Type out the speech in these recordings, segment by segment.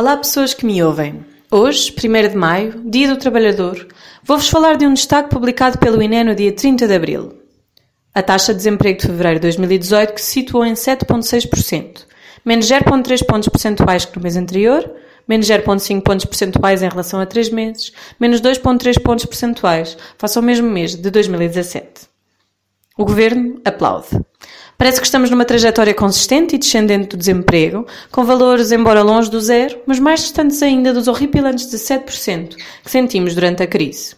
Olá, pessoas que me ouvem. Hoje, 1 de maio, Dia do Trabalhador, vou-vos falar de um destaque publicado pelo INE no dia 30 de abril. A taxa de desemprego de fevereiro de 2018 que se situou em 7,6%, menos 0,3 pontos percentuais que no mês anterior, menos 0,5 pontos percentuais em relação a 3 meses, menos 2,3 pontos percentuais face ao mesmo mês de 2017. O governo aplaude. Parece que estamos numa trajetória consistente e descendente do desemprego, com valores embora longe do zero, mas mais distantes ainda dos horripilantes de 7% que sentimos durante a crise.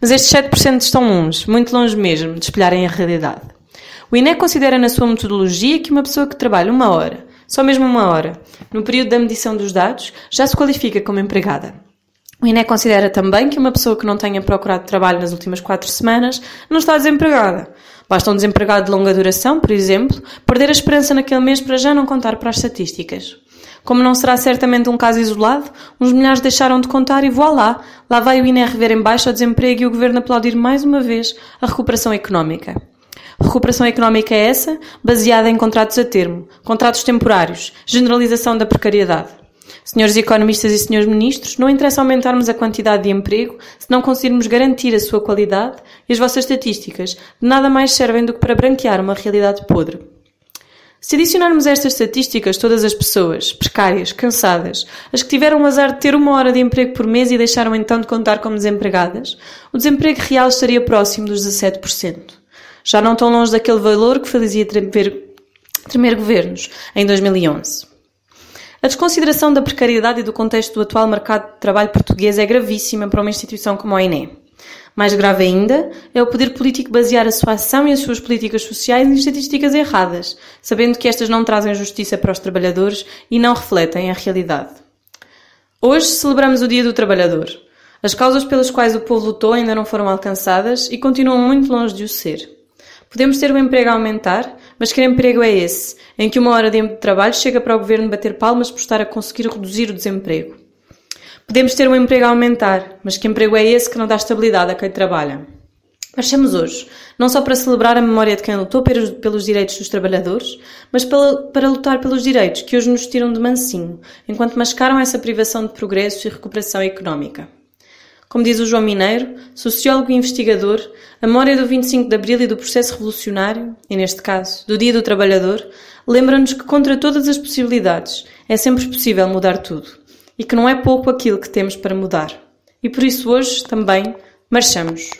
Mas estes 7% estão longe, muito longe mesmo, de espelharem a realidade. O INE considera na sua metodologia que uma pessoa que trabalha uma hora, só mesmo uma hora, no período da medição dos dados, já se qualifica como empregada. O INE considera também que uma pessoa que não tenha procurado trabalho nas últimas quatro semanas não está desempregada. Basta um desempregado de longa duração, por exemplo, perder a esperança naquele mês para já não contar para as estatísticas. Como não será certamente um caso isolado, uns milhares deixaram de contar e voilá, lá vai o INE rever em baixo o desemprego e o governo aplaudir mais uma vez a recuperação económica. Recuperação económica é essa, baseada em contratos a termo, contratos temporários, generalização da precariedade. Senhores economistas e senhores ministros, não interessa aumentarmos a quantidade de emprego se não conseguirmos garantir a sua qualidade e as vossas estatísticas de nada mais servem do que para branquear uma realidade podre. Se adicionarmos a estas estatísticas todas as pessoas, precárias, cansadas, as que tiveram o azar de ter uma hora de emprego por mês e deixaram então de contar como desempregadas, o desemprego real estaria próximo dos 17%. Já não tão longe daquele valor que fazia tremer, tremer governos em 2011. A desconsideração da precariedade e do contexto do atual mercado de trabalho português é gravíssima para uma instituição como a INE. Mais grave ainda é o poder político basear a sua ação e as suas políticas sociais em estatísticas erradas, sabendo que estas não trazem justiça para os trabalhadores e não refletem a realidade. Hoje celebramos o Dia do Trabalhador. As causas pelas quais o povo lutou ainda não foram alcançadas e continuam muito longe de o ser. Podemos ter o emprego a aumentar, mas que emprego é esse, em que uma hora de trabalho chega para o governo bater palmas por estar a conseguir reduzir o desemprego? Podemos ter um emprego a aumentar, mas que emprego é esse que não dá estabilidade a quem trabalha? Marchamos hoje, não só para celebrar a memória de quem lutou pelos direitos dos trabalhadores, mas para lutar pelos direitos que hoje nos tiram de mansinho, enquanto mascaram essa privação de progresso e recuperação económica. Como diz o João Mineiro, sociólogo e investigador, a memória do 25 de Abril e do processo revolucionário, e neste caso, do Dia do Trabalhador, lembra-nos que contra todas as possibilidades é sempre possível mudar tudo e que não é pouco aquilo que temos para mudar. E por isso hoje também marchamos.